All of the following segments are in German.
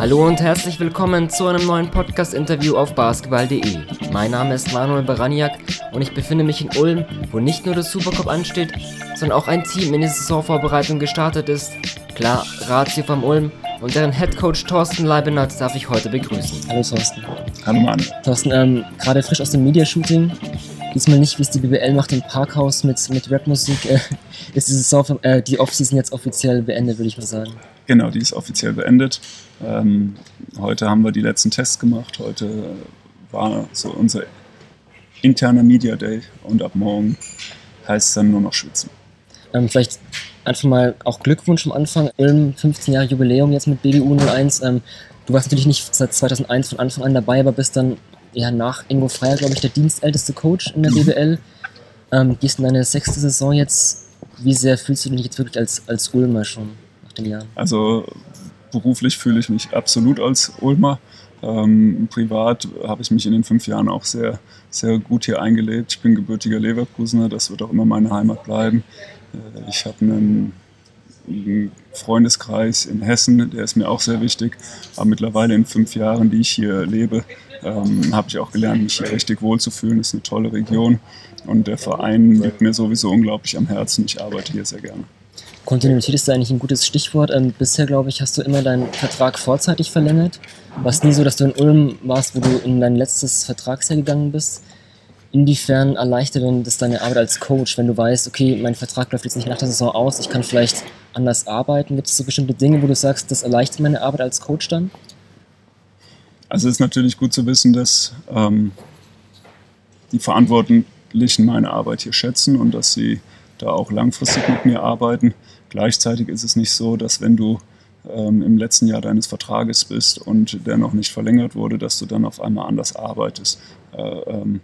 Hallo und herzlich willkommen zu einem neuen Podcast-Interview auf basketball.de. Mein Name ist Manuel Baraniak und ich befinde mich in Ulm, wo nicht nur das Supercup ansteht, sondern auch ein Team in die Saisonvorbereitung gestartet ist. Klar, Ratio vom Ulm und deren Headcoach Thorsten Leibenatz darf ich heute begrüßen. Hallo Thorsten. Hallo Manuel. Thorsten, ähm, gerade frisch aus dem Media-Shooting. Diesmal nicht, wie es die BBL macht im Parkhaus mit, mit Rapmusik. Äh, ist die, Saison, äh, die Offseason jetzt offiziell beendet, würde ich mal sagen. Genau, die ist offiziell beendet. Ähm, heute haben wir die letzten Tests gemacht. Heute war so unser interner Media Day und ab morgen heißt es dann nur noch schwitzen. Ähm, vielleicht einfach mal auch Glückwunsch am Anfang. Ulm, 15 Jahre Jubiläum jetzt mit BBU 01. Ähm, du warst natürlich nicht seit 2001 von Anfang an dabei, aber bist dann ja, nach Ingo Freier, glaube ich, der dienstälteste Coach in der mhm. BBL. Ähm, gehst in deine sechste Saison jetzt. Wie sehr fühlst du dich jetzt wirklich als, als Ulmer schon? Nach den Jahren? Also beruflich fühle ich mich absolut als Ulmer. Ähm, privat habe ich mich in den fünf Jahren auch sehr, sehr gut hier eingelebt. Ich bin gebürtiger Leverkusener, das wird auch immer meine Heimat bleiben. Äh, ich habe einen, einen, Freundeskreis in Hessen, der ist mir auch sehr wichtig. Aber mittlerweile in fünf Jahren, die ich hier lebe, ähm, habe ich auch gelernt, mich hier richtig wohlzufühlen. Es ist eine tolle Region und der Verein liegt mir sowieso unglaublich am Herzen. Ich arbeite hier sehr gerne. Kontinuität ist da eigentlich ein gutes Stichwort. Ähm, bisher, glaube ich, hast du immer deinen Vertrag vorzeitig verlängert. War es nie so, dass du in Ulm warst, wo du in dein letztes Vertragsjahr gegangen bist? Inwiefern erleichtert denn das deine Arbeit als Coach, wenn du weißt, okay, mein Vertrag läuft jetzt nicht nach der Saison aus, ich kann vielleicht anders arbeiten? Gibt es so bestimmte Dinge, wo du sagst, das erleichtert meine Arbeit als Coach dann? Also es ist natürlich gut zu wissen, dass ähm, die Verantwortlichen meine Arbeit hier schätzen und dass sie da auch langfristig mit mir arbeiten. Gleichzeitig ist es nicht so, dass wenn du ähm, im letzten Jahr deines Vertrages bist und der noch nicht verlängert wurde, dass du dann auf einmal anders arbeitest. Äh, ähm,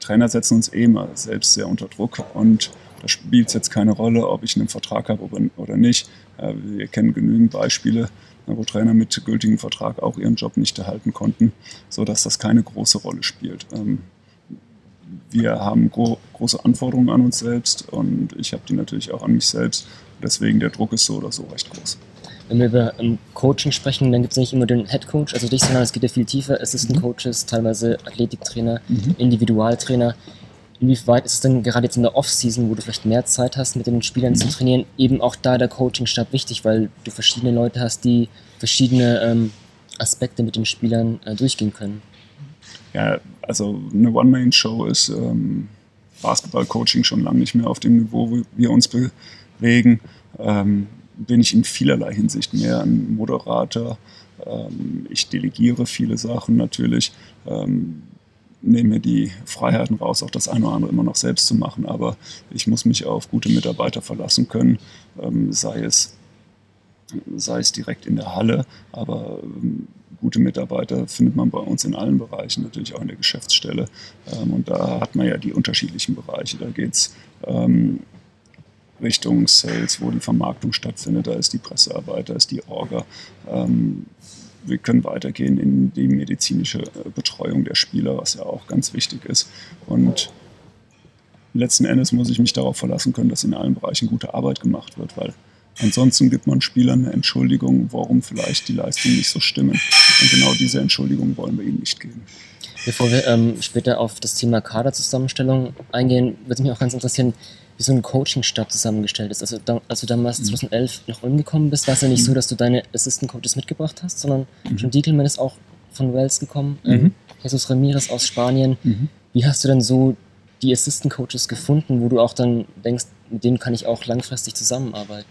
Trainer setzen uns eh immer selbst sehr unter Druck und da spielt es jetzt keine Rolle, ob ich einen Vertrag habe oder nicht. Äh, wir kennen genügend Beispiele, wo Trainer mit gültigem Vertrag auch ihren Job nicht erhalten konnten, sodass das keine große Rolle spielt. Ähm, wir haben gro große Anforderungen an uns selbst und ich habe die natürlich auch an mich selbst. Deswegen der Druck ist so oder so recht groß. Wenn wir über um, Coaching sprechen, dann gibt es nicht immer den Head Coach, also dich, sondern es geht ja viel tiefer. Assistant mhm. Coaches, teilweise Athletiktrainer, mhm. Individualtrainer. Inwieweit ist es denn gerade jetzt in der Off-Season, wo du vielleicht mehr Zeit hast, mit den Spielern mhm. zu trainieren, eben auch da der Coachingstab wichtig, weil du verschiedene Leute hast, die verschiedene ähm, Aspekte mit den Spielern äh, durchgehen können? Ja, also eine One-Man-Show ist ähm, Basketball-Coaching schon lange nicht mehr auf dem Niveau, wo wir uns bewegen. Ähm, bin ich in vielerlei Hinsicht mehr ein Moderator. Ähm, ich delegiere viele Sachen natürlich, ähm, nehme mir die Freiheiten raus, auch das eine oder andere immer noch selbst zu machen. Aber ich muss mich auf gute Mitarbeiter verlassen können, ähm, sei es sei es direkt in der Halle, aber ähm, gute Mitarbeiter findet man bei uns in allen Bereichen, natürlich auch in der Geschäftsstelle. Ähm, und da hat man ja die unterschiedlichen Bereiche. Da geht es ähm, Richtung Sales, wo die Vermarktung stattfindet, da ist die Pressearbeit, da ist die Orga. Wir können weitergehen in die medizinische äh, Betreuung der Spieler, was ja auch ganz wichtig ist. Und letzten Endes muss ich mich darauf verlassen können, dass in allen Bereichen gute Arbeit gemacht wird, weil Ansonsten gibt man Spielern eine Entschuldigung, warum vielleicht die Leistungen nicht so stimmen. Und genau diese Entschuldigung wollen wir ihnen nicht geben. Bevor wir ähm, später auf das Thema Kaderzusammenstellung eingehen, würde mich auch ganz interessieren, wie so ein Coachingstab zusammengestellt ist. Also, da, als du damals mhm. 2011 nach Ulm gekommen bist, war es ja nicht mhm. so, dass du deine Assistant Coaches mitgebracht hast, sondern mhm. John Diekelmann ist auch von Wales gekommen, ähm, mhm. Jesus Ramirez aus Spanien. Mhm. Wie hast du denn so die Assistant Coaches gefunden, wo du auch dann denkst, mit denen kann ich auch langfristig zusammenarbeiten?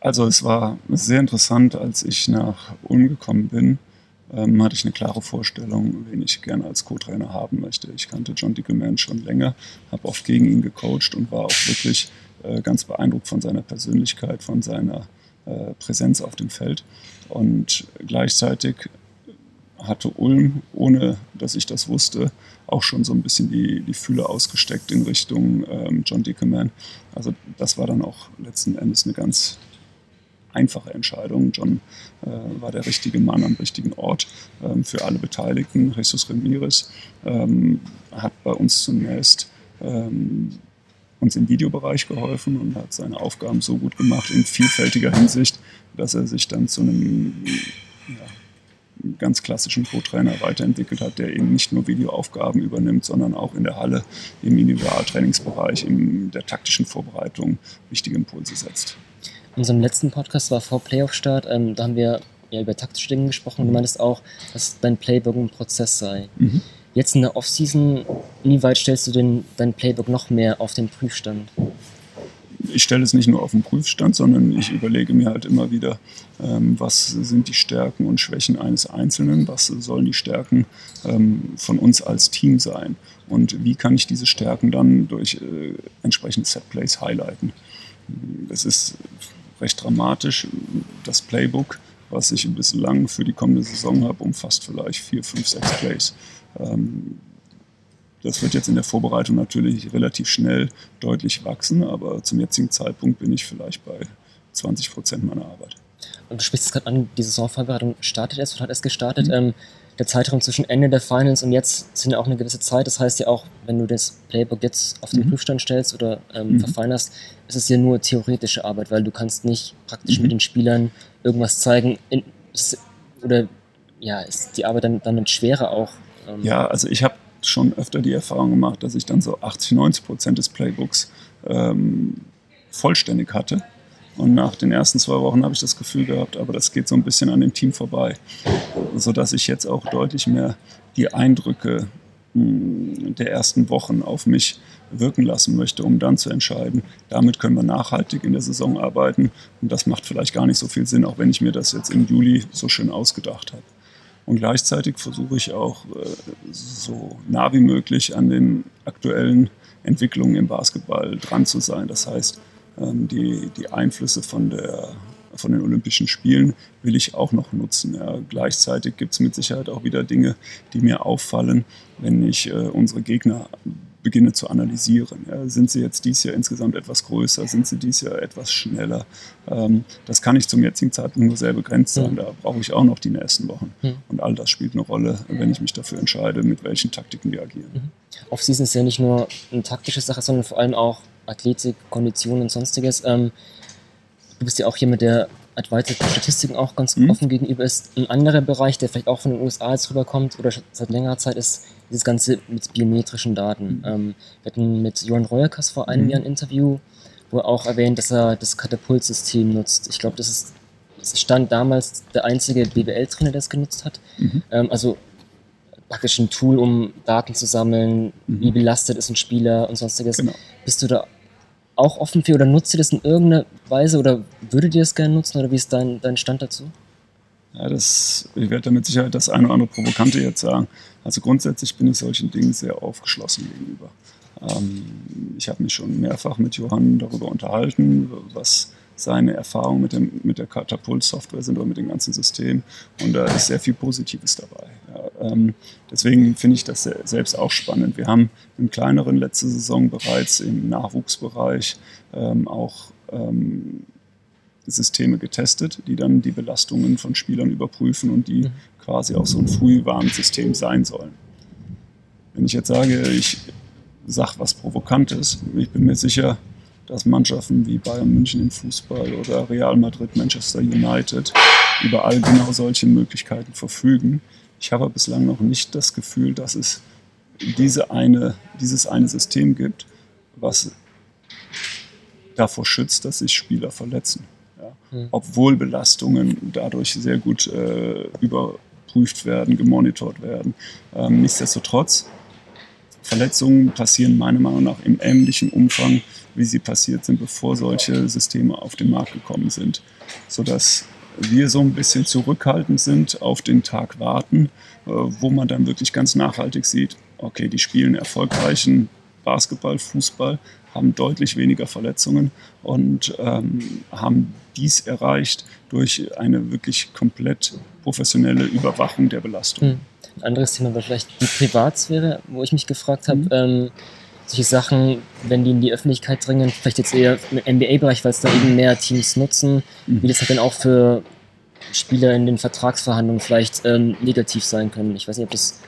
Also es war sehr interessant, als ich nach Ulm gekommen bin, ähm, hatte ich eine klare Vorstellung, wen ich gerne als Co-Trainer haben möchte. Ich kannte John Dickelman schon länger, habe oft gegen ihn gecoacht und war auch wirklich äh, ganz beeindruckt von seiner Persönlichkeit, von seiner äh, Präsenz auf dem Feld. Und gleichzeitig hatte Ulm, ohne dass ich das wusste, auch schon so ein bisschen die, die Fühler ausgesteckt in Richtung ähm, John Dickerman. Also das war dann auch letzten Endes eine ganz einfache Entscheidung. John äh, war der richtige Mann am richtigen Ort ähm, für alle Beteiligten. Jesus Ramirez ähm, hat bei uns zunächst ähm, uns im Videobereich geholfen und hat seine Aufgaben so gut gemacht in vielfältiger Hinsicht, dass er sich dann zu einem ja, ganz klassischen Co-Trainer weiterentwickelt hat, der eben nicht nur Videoaufgaben übernimmt, sondern auch in der Halle, im Individualtrainingsbereich, in der taktischen Vorbereitung wichtige Impulse setzt. In unserem letzten Podcast war vor Playoff-Start, ähm, da haben wir ja über taktische Dinge gesprochen und du meintest auch, dass dein Playbook ein Prozess sei. Mhm. Jetzt in der Offseason, inwieweit stellst du den, dein Playbook noch mehr auf den Prüfstand? Ich stelle es nicht nur auf den Prüfstand, sondern ich überlege mir halt immer wieder, ähm, was sind die Stärken und Schwächen eines Einzelnen, was sollen die Stärken ähm, von uns als Team sein und wie kann ich diese Stärken dann durch äh, entsprechende Setplays highlighten. Es ist recht dramatisch. Das Playbook, was ich bislang für die kommende Saison habe, umfasst vielleicht vier, fünf, sechs Plays. Ähm, das wird jetzt in der Vorbereitung natürlich relativ schnell deutlich wachsen, aber zum jetzigen Zeitpunkt bin ich vielleicht bei 20 Prozent meiner Arbeit. Und du sprichst es gerade an, die Saisonvorbereitung startet erst oder hat erst gestartet. Mhm. Ähm, der Zeitraum zwischen Ende der Finals und jetzt sind ja auch eine gewisse Zeit. Das heißt ja auch, wenn du das Playbook jetzt auf den mhm. Prüfstand stellst oder ähm, mhm. verfeinerst, ist es ja nur theoretische Arbeit, weil du kannst nicht praktisch mhm. mit den Spielern irgendwas zeigen. In, oder ja, ist die Arbeit dann damit schwerer auch? Ähm, ja, also ich habe schon öfter die Erfahrung gemacht, dass ich dann so 80, 90 Prozent des Playbooks ähm, vollständig hatte. Und nach den ersten zwei Wochen habe ich das Gefühl gehabt, aber das geht so ein bisschen an dem Team vorbei. Sodass ich jetzt auch deutlich mehr die Eindrücke hm, der ersten Wochen auf mich wirken lassen möchte, um dann zu entscheiden, damit können wir nachhaltig in der Saison arbeiten. Und das macht vielleicht gar nicht so viel Sinn, auch wenn ich mir das jetzt im Juli so schön ausgedacht habe. Und gleichzeitig versuche ich auch äh, so nah wie möglich an den aktuellen Entwicklungen im Basketball dran zu sein. Das heißt, ähm, die, die Einflüsse von, der, von den Olympischen Spielen will ich auch noch nutzen. Ja. Gleichzeitig gibt es mit Sicherheit auch wieder Dinge, die mir auffallen, wenn ich äh, unsere Gegner beginne zu analysieren. Ja, sind sie jetzt dieses Jahr insgesamt etwas größer? Sind sie dieses Jahr etwas schneller? Ähm, das kann ich zum jetzigen Zeitpunkt nur sehr begrenzt sein. Mhm. Da brauche ich auch noch die nächsten Wochen. Mhm. Und all das spielt eine Rolle, wenn ich mich dafür entscheide, mit welchen Taktiken wir agieren. Mhm. Off-Season ist ja nicht nur eine taktische Sache, sondern vor allem auch Athletik, Kondition und sonstiges. Ähm, du bist ja auch hier mit der Advanced Statistiken auch ganz mhm. offen gegenüber ist. Ein anderer Bereich, der vielleicht auch von den USA jetzt rüberkommt oder seit längerer Zeit, ist dieses Ganze mit biometrischen Daten. Mhm. Ähm, wir hatten mit Johann Reuerkas vor einem mhm. Jahr ein Interview, wo er auch erwähnt, dass er das Katapult-System nutzt. Ich glaube, das ist das stand damals der einzige BWL-Trainer, der es genutzt hat. Mhm. Ähm, also praktisch ein Tool, um Daten zu sammeln, mhm. wie belastet ist ein Spieler und sonstiges. Genau. Bist du da auch offen für oder nutzt ihr das in irgendeiner Weise oder würdet ihr das gerne nutzen oder wie ist dein, dein Stand dazu? Ja, das, ich werde damit Sicherheit das eine oder andere Provokante jetzt sagen. Also grundsätzlich bin ich solchen Dingen sehr aufgeschlossen gegenüber. Ähm, ich habe mich schon mehrfach mit Johann darüber unterhalten, was seine Erfahrungen mit, dem, mit der Katapult-Software sind oder mit dem ganzen System. Und da ist sehr viel Positives dabei. Ja, ähm, deswegen finde ich das selbst auch spannend. Wir haben im kleineren letzte Saison bereits im Nachwuchsbereich ähm, auch ähm, Systeme getestet, die dann die Belastungen von Spielern überprüfen und die quasi auch so ein Frühwarnsystem sein sollen. Wenn ich jetzt sage, ich sage was Provokantes, ich bin mir sicher, dass Mannschaften wie Bayern München im Fußball oder Real Madrid, Manchester United über all genau solche Möglichkeiten verfügen. Ich habe bislang noch nicht das Gefühl, dass es diese eine, dieses eine System gibt, was davor schützt, dass sich Spieler verletzen. Mhm. Obwohl Belastungen dadurch sehr gut äh, überprüft werden, gemonitort werden. Ähm, nichtsdestotrotz, Verletzungen passieren meiner Meinung nach im ähnlichen Umfang wie sie passiert sind, bevor solche Systeme auf den Markt gekommen sind. Sodass wir so ein bisschen zurückhaltend sind, auf den Tag warten, äh, wo man dann wirklich ganz nachhaltig sieht, okay, die spielen erfolgreichen Basketball, Fußball, haben deutlich weniger Verletzungen und ähm, haben dies erreicht durch eine wirklich komplett professionelle Überwachung der Belastung. Hm. Ein anderes Thema war vielleicht die Privatsphäre, wo ich mich gefragt habe, mhm. ähm, solche Sachen, wenn die in die Öffentlichkeit dringen, vielleicht jetzt eher im NBA-Bereich, weil es da eben mehr Teams nutzen, mhm. wie das halt dann auch für Spieler in den Vertragsverhandlungen vielleicht ähm, negativ sein können. Ich weiß nicht, ob das,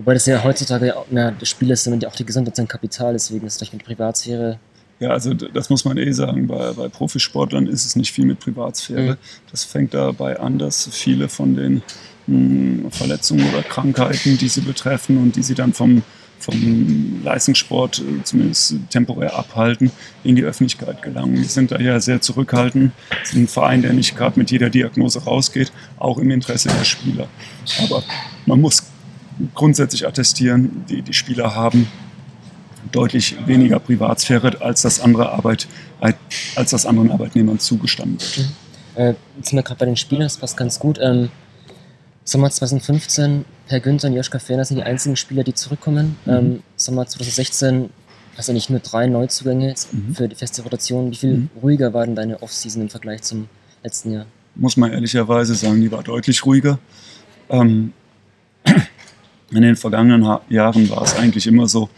wobei das ja heutzutage, na, das Spieler ist damit ja auch die Gesundheit sein Kapital, deswegen ist vielleicht mit Privatsphäre Ja, also das muss man eh sagen. Bei, bei Profisportlern ist es nicht viel mit Privatsphäre. Mhm. Das fängt dabei an, dass viele von den mh, hm, Verletzungen oder Krankheiten, die sie betreffen und die sie dann vom, vom Leistungssport äh, zumindest temporär abhalten, in die Öffentlichkeit gelangen. Die sind da ja sehr zurückhaltend. Ist ein Verein, der nicht gerade mit jeder Diagnose rausgeht, auch im Interesse der Spieler. Aber man muss grundsätzlich attestieren, die, die Spieler haben deutlich weniger Privatsphäre, als das, andere Arbeit, als das anderen Arbeitnehmern zugestanden wird. Mhm. Äh, jetzt sind wir gerade bei den Spielern, das passt ganz gut. Ähm, Sommer 2015, Per Günther und Joschka Ferner sind die einzigen Spieler, die zurückkommen. Mhm. Ähm, Sommer 2016 hast du nicht nur drei Neuzugänge mhm. für die feste Rotation. Wie viel mhm. ruhiger war denn deine Offseason im Vergleich zum letzten Jahr? Muss man ehrlicherweise sagen, die war deutlich ruhiger. Ähm, in den vergangenen ha Jahren war es eigentlich immer so,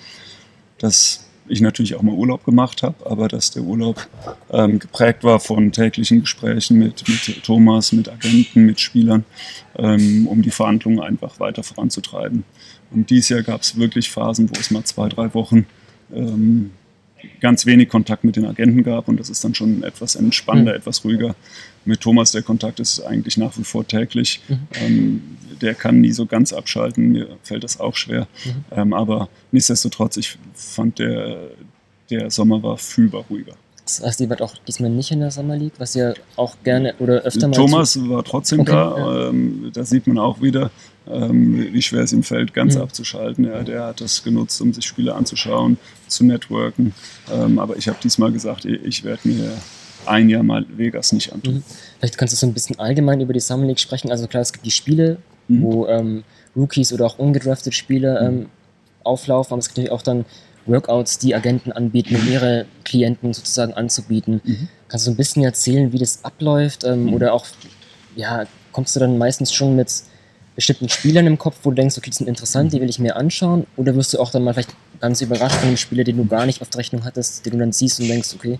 dass ich natürlich auch mal Urlaub gemacht habe, aber dass der Urlaub ähm, geprägt war von täglichen Gesprächen mit, mit Thomas, mit Agenten, mit Spielern, ähm, um die Verhandlungen einfach weiter voranzutreiben. Und dieses Jahr gab es wirklich Phasen, wo es mal zwei, drei Wochen ähm, ganz wenig Kontakt mit den Agenten gab und das ist dann schon etwas entspannender, mhm. etwas ruhiger. Mit Thomas der Kontakt ist eigentlich nach wie vor täglich. Mhm. Der kann nie so ganz abschalten, mir fällt das auch schwer. Mhm. Ähm, aber nichtsdestotrotz, ich fand der, der Sommer war fühlbar ruhiger. Das heißt, ihr wart auch diesmal nicht in der Summer League, was ihr auch gerne oder öfter mal. Thomas war trotzdem okay, da. Ja. Ähm, da sieht man auch wieder, ähm, wie schwer es ihm fällt, ganz mhm. abzuschalten. Ja, der hat das genutzt, um sich Spiele anzuschauen, zu networken. Ähm, aber ich habe diesmal gesagt, ich werde mir ein Jahr mal Vegas nicht antun. Mhm. Vielleicht kannst du so ein bisschen allgemein über die Summer League sprechen. Also klar, es gibt die Spiele, mhm. wo ähm, Rookies oder auch ungedraftete Spieler mhm. ähm, auflaufen, aber es gibt natürlich auch dann Workouts, die Agenten anbieten, um ihre Klienten sozusagen anzubieten. Mhm. Kannst du ein bisschen erzählen, wie das abläuft? Ähm, mhm. Oder auch, ja, kommst du dann meistens schon mit bestimmten Spielern im Kopf, wo du denkst, okay, die sind interessant, die will ich mir anschauen? Oder wirst du auch dann mal vielleicht ganz überrascht von einem Spieler, den du gar nicht auf der Rechnung hattest, den du dann siehst und denkst, okay.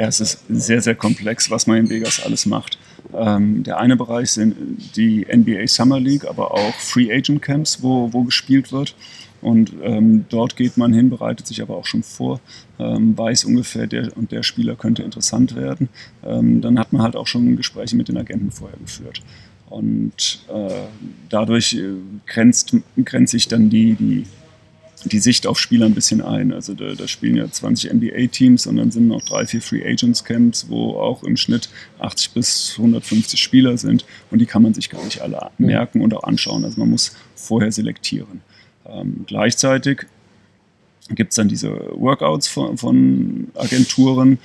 Ja, es ist sehr, sehr komplex, was man in Vegas alles macht. Ähm, der eine Bereich sind die NBA Summer League, aber auch Free Agent Camps, wo, wo gespielt wird. Und ähm, dort geht man hin, bereitet sich aber auch schon vor, ähm, weiß ungefähr, der und der Spieler könnte interessant werden. Ähm, dann hat man halt auch schon Gespräche mit den Agenten vorher geführt. Und äh, dadurch äh, grenzt, grenzt sich dann die, die, die Sicht auf Spieler ein bisschen ein. Also da, da spielen ja 20 NBA-Teams und dann sind noch drei, vier Free Agents Camps, wo auch im Schnitt 80 bis 150 Spieler sind und die kann man sich gar nicht alle merken und auch anschauen. Also man muss vorher selektieren. Ähm, gleichzeitig gibt es dann diese Workouts von, von, Agenturen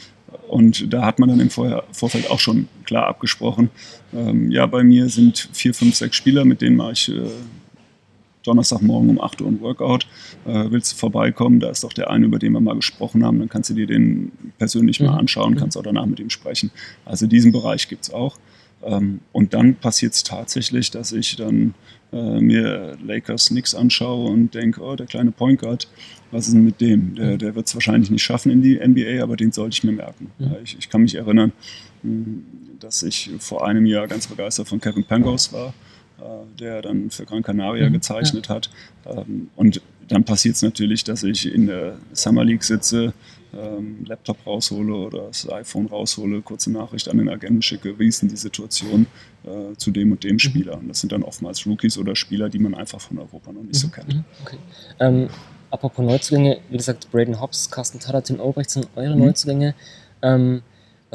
und da hat man dann im Vorfeld auch schon klar abgesprochen, ähm, ja, bei mir sind vier, fünf, sechs Spieler, mit denen mache ich äh, Donnerstagmorgen um 8 Uhr ein Workout. Äh, willst du vorbeikommen? Da ist doch der eine, über den wir mal gesprochen haben. Dann kannst du dir den persönlich mhm. mal anschauen, mhm. kannst auch danach mit ihm sprechen. Also diesen Bereich gibt es auch. Ähm, und dann passiert es tatsächlich, dass ich dann äh, mir Lakers Knicks anschaue und denke, oh, der kleine Point Guard, was ist denn mit dem? Der, der wird es wahrscheinlich nicht schaffen in die NBA, aber den sollte ich mir merken. Mhm. Ich, ich, kann mich erinnern, hm, dass ich vor einem Jahr ganz begeistert von Kevin Pangos war, der dann für Gran Canaria mhm. gezeichnet ja. hat. Ähm, und dann passiert es natürlich, dass ich in der Summer League sitze, ähm, Laptop raushole oder das iPhone raushole, kurze Nachricht an den Agenten schicke, wie ist denn die Situation äh, zu dem und dem mhm. Spieler. Und das sind dann oftmals Rookies oder Spieler, die man einfach von Europa noch nicht so mhm. kennt. Okay. Ähm, apropos Neuzugänge, wie gesagt, Braden Hobbs, Carsten Tada, Tim Albrecht sind eure mhm. Neuzugänge. Ähm,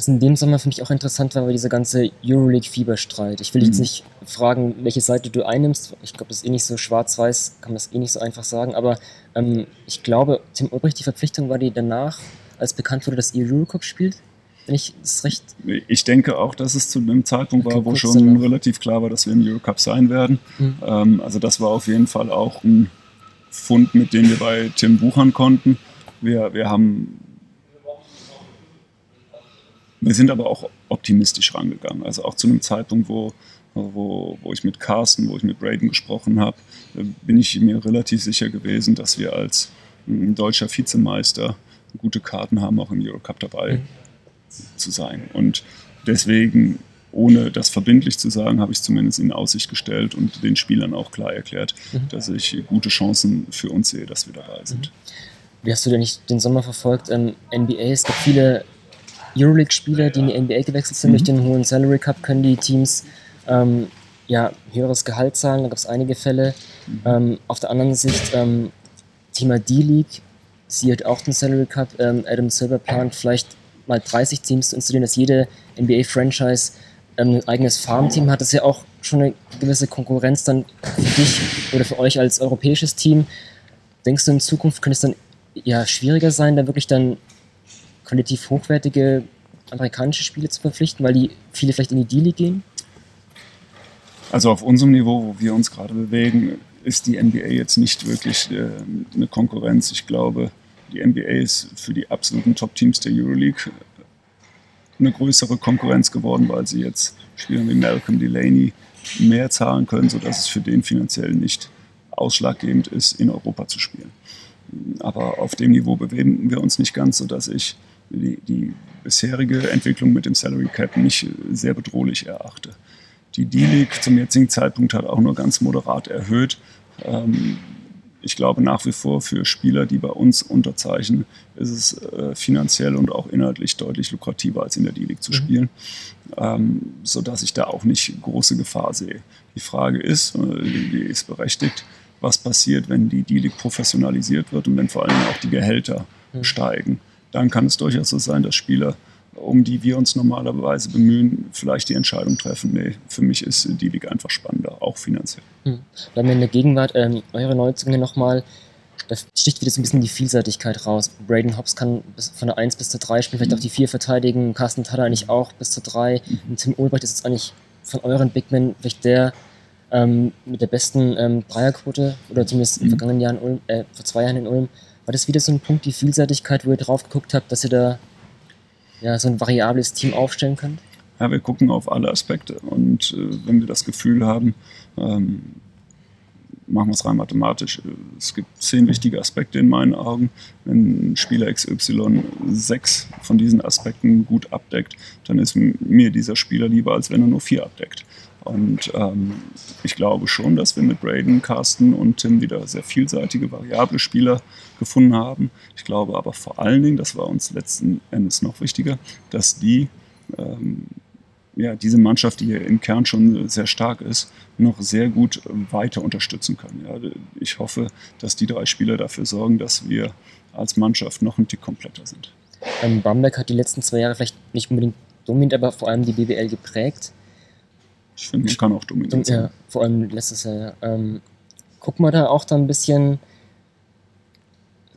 was in dem Sommer für mich auch interessant war, war dieser ganze Euroleague-Fieberstreit. Ich will jetzt mhm. nicht fragen, welche Seite du einnimmst. Ich glaube, das ist eh nicht so schwarz-weiß, kann man das eh nicht so einfach sagen. Aber ähm, ich glaube, Tim Ulbricht, die Verpflichtung war die danach, als bekannt wurde, dass ihr Eurocup spielt. Wenn ich das recht. Ich denke auch, dass es zu einem Zeitpunkt okay, war, wo schon relativ klar war, dass wir im Eurocup sein werden. Mhm. Ähm, also, das war auf jeden Fall auch ein Fund, mit dem wir bei Tim buchern konnten. Wir, wir haben wir sind aber auch optimistisch rangegangen. Also auch zu einem Zeitpunkt, wo, wo, wo ich mit Carsten, wo ich mit Braden gesprochen habe, bin ich mir relativ sicher gewesen, dass wir als hm, deutscher Vizemeister gute Karten haben, auch im Eurocup dabei mhm. zu sein. Und deswegen, ohne das verbindlich zu sagen, habe ich es zumindest in Aussicht gestellt und den Spielern auch klar erklärt, mhm. dass ich gute Chancen für uns sehe, dass wir dabei sind. Mhm. wie hast du denn nicht den Sommer verfolgt? Ähm, NBA, es gab viele Euroleague-Spieler, die in die NBA gewechselt sind. Mhm. Durch den hohen Salary Cup können die Teams ähm, ja, höheres Gehalt zahlen. Da gab es einige Fälle. Mhm. Ähm, auf der anderen Sicht, ähm, Thema D-League, sie hat auch den Salary Cup. Ähm, Adam Silver plant vielleicht mal 30 Teams zu installieren, dass jede NBA-Franchise ähm, ein eigenes Farmteam hat. Das ist ja auch schon eine gewisse Konkurrenz dann für dich oder für euch als europäisches Team. Denkst du in Zukunft könnte es dann ja schwieriger sein, da wirklich dann qualitativ hochwertige amerikanische Spiele zu verpflichten, weil die viele vielleicht in die D-League gehen? Also auf unserem Niveau, wo wir uns gerade bewegen, ist die NBA jetzt nicht wirklich äh, eine Konkurrenz. Ich glaube, die NBA ist für die absoluten Top-Teams der Euroleague eine größere Konkurrenz geworden, weil sie jetzt Spielern wie Malcolm Delaney mehr zahlen können, sodass es für den finanziell nicht ausschlaggebend ist, in Europa zu spielen. Aber auf dem Niveau bewegen wir uns nicht ganz, sodass ich die, die bisherige Entwicklung mit dem Salary Cap nicht sehr bedrohlich erachte. Die D-League zum jetzigen Zeitpunkt hat auch nur ganz moderat erhöht. Ähm, ich glaube nach wie vor für Spieler, die bei uns unterzeichnen, ist es äh, finanziell und auch inhaltlich deutlich lukrativer, als in der D-League zu mhm. spielen, mhm. ähm, sodass ich da auch nicht große Gefahr sehe. Die Frage ist, äh, die ist berechtigt, was passiert, wenn die D-League professionalisiert wird und wenn vor allem auch die Gehälter mhm. steigen. Dann kann es durchaus so sein, dass Spieler um die wir uns normalerweise bemühen, vielleicht die Entscheidung treffen, nee, für mich ist die Liga einfach spannender, auch finanziell. Hm. Wir haben in der Gegenwart ähm, eure Neuzugänge nochmal, da sticht wieder so ein bisschen die Vielseitigkeit raus. Braden Hobbs kann von der 1 bis zur 3 spielen, vielleicht mhm. auch die 4 verteidigen, Carsten Tada eigentlich auch bis zur 3. Mhm. Und Tim Ulbricht ist jetzt eigentlich von euren Bigmen vielleicht der ähm, mit der besten ähm, Dreierquote, oder zumindest mhm. in den vergangenen Jahren, Ulm, äh, vor zwei Jahren in Ulm. War das wieder so ein Punkt, die Vielseitigkeit, wo ihr drauf geguckt habt, dass ihr da ja, so ein variables Team aufstellen könnt? Ja, wir gucken auf alle Aspekte und äh, wenn wir das Gefühl haben, ähm, machen wir es rein mathematisch. Es gibt zehn wichtige Aspekte in meinen Augen. Wenn Spieler XY sechs von diesen Aspekten gut abdeckt, dann ist mir dieser Spieler lieber, als wenn er nur vier abdeckt. Und ähm, ich glaube schon, dass wir mit Braden, Carsten und Tim wieder sehr vielseitige, variable Spieler gefunden haben. Ich glaube aber vor allen Dingen, das war uns letzten Endes noch wichtiger, dass die ähm, ja, diese Mannschaft, die hier im Kern schon sehr stark ist, noch sehr gut weiter unterstützen kann. Ja, ich hoffe, dass die drei Spieler dafür sorgen, dass wir als Mannschaft noch ein Tick kompletter sind. Ähm, Bamberg hat die letzten zwei Jahre vielleicht nicht unbedingt dominant, aber vor allem die BBL geprägt. Ich finde, man kann auch dominant sein. Ja, vor allem letztes Jahr. Ja. Ähm, gucken wir da auch da ein bisschen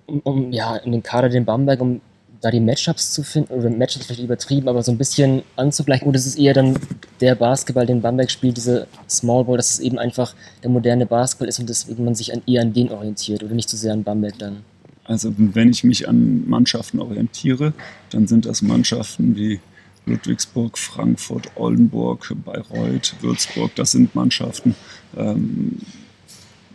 um, um, ja, in den Kader den Bamberg, um da die Matchups zu finden, oder Matchups vielleicht übertrieben, aber so ein bisschen anzugleichen. Oder es ist eher dann der Basketball, den Bamberg spielt, diese Small Ball, dass es eben einfach der moderne Basketball ist und deswegen man sich an, eher an den orientiert oder nicht so sehr an Bamberg dann. Also wenn ich mich an Mannschaften orientiere, dann sind das Mannschaften wie Ludwigsburg, Frankfurt, Oldenburg, Bayreuth, Würzburg. Das sind Mannschaften, ähm,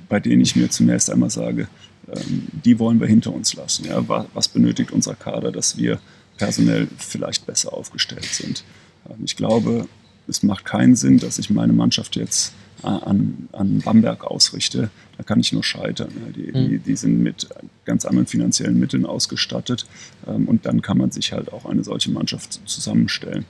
bei denen ich mir zunächst einmal sage, ähm, die wollen wir hinter uns lassen. Ja? Was benötigt unser Kader, dass wir personell vielleicht besser aufgestellt sind? Ähm, ich glaube, es macht keinen Sinn, dass ich meine Mannschaft jetzt an, an Bamberg ausrichte. Da kann ich nur scheitern. Die, die, hm. die, sind mit ganz anderen finanziellen Mitteln ausgestattet ähm, und dann kann man sich halt auch eine solche Mannschaft zusammenstellen.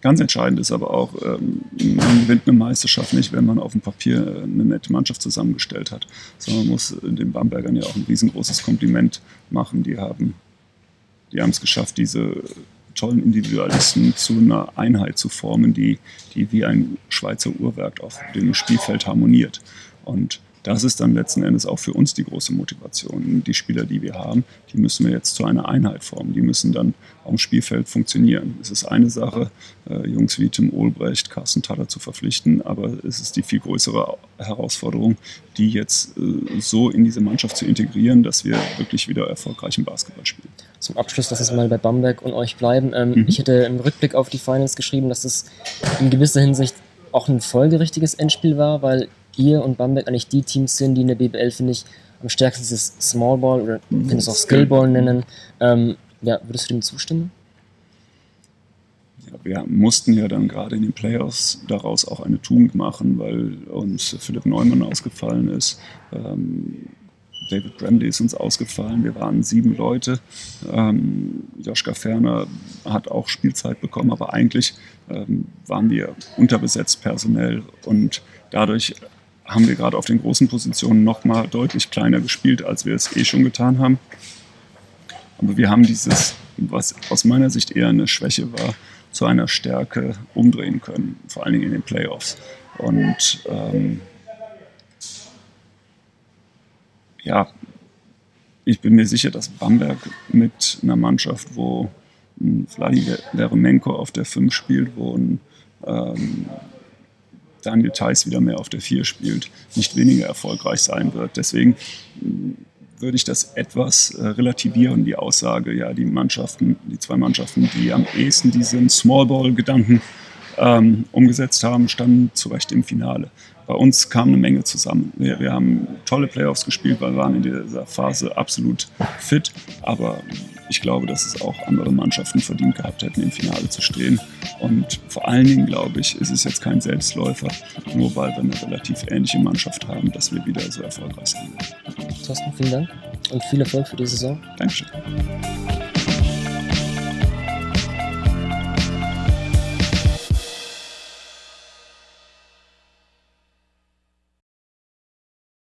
Ganz entscheidend ist aber auch, ähm, man gewinnt eine Meisterschaft nicht, wenn man auf dem Papier äh, eine nette Mannschaft zusammengestellt hat, sondern man muss den Bambergern ja auch ein riesengroßes Kompliment machen. Die haben die haben es geschafft, diese tollen Individualisten zu einer Einheit zu formen, die, die wie ein Schweizer Uhrwerk auf dem Spielfeld harmoniert. Und das ist dann letzten Endes auch für uns die große Motivation. Die Spieler, die wir haben, die müssen wir jetzt zu einer Einheit formen. Die müssen dann auf dem Spielfeld funktionieren. Es ist eine Sache, äh, Jungs wie Tim Olbrecht, Carsten Tatter zu verpflichten, aber es ist die viel größere Herausforderung, die jetzt äh, so in diese Mannschaft zu integrieren, dass wir wirklich wieder erfolgreichen Basketball spielen. Zum Abschluss, lass uns mal bei Bamberg und euch bleiben. Ähm, mhm. Ich hätte im Rückblick auf die Finals geschrieben, dass es in gewisser Hinsicht auch ein folgerichtiges Endspiel war, weil ihr und Bamberg eigentlich die Teams sind, die in der BBL, finde ich, am stärksten dieses Small Ball oder man kann es auch Skill Ball nennen. Ähm, ja, würdest du dem zustimmen? Ja, wir mussten ja dann gerade in den Playoffs daraus auch eine Tugend machen, weil uns Philipp Neumann ausgefallen ist. Ähm, David Bramley ist uns ausgefallen. Wir waren sieben Leute. Ähm, Joschka Ferner hat auch Spielzeit bekommen, aber eigentlich ähm, waren wir unterbesetzt personell und dadurch haben wir gerade auf den großen Positionen nochmal deutlich kleiner gespielt, als wir es eh schon getan haben. Aber wir haben dieses, was aus meiner Sicht eher eine Schwäche war, zu einer Stärke umdrehen können, vor allen Dingen in den Playoffs. Und ähm, ja, ich bin mir sicher, dass Bamberg mit einer Mannschaft, wo ein Vladimir auf der 5 spielt, wo ein ähm, Daniel Theiss wieder mehr auf der 4 spielt, nicht weniger erfolgreich sein wird. Deswegen würde ich das etwas äh, relativieren, die Aussage, ja, die Mannschaften, die zwei Mannschaften, die am ehesten diesen Smallball-Gedanken ähm, umgesetzt haben, standen zu Recht im Finale. Bei uns kam eine Menge zusammen. Wir, wir haben tolle Playoffs gespielt, weil wir waren in dieser Phase absolut fit, aber ich glaube, dass es auch andere Mannschaften verdient gehabt hätten, im Finale zu stehen. Und vor allen Dingen, glaube ich, ist es jetzt kein Selbstläufer, nur weil wir eine relativ ähnliche Mannschaft haben, dass wir wieder so erfolgreich werden. Thorsten, vielen Dank und viel Erfolg für die Saison. Dankeschön.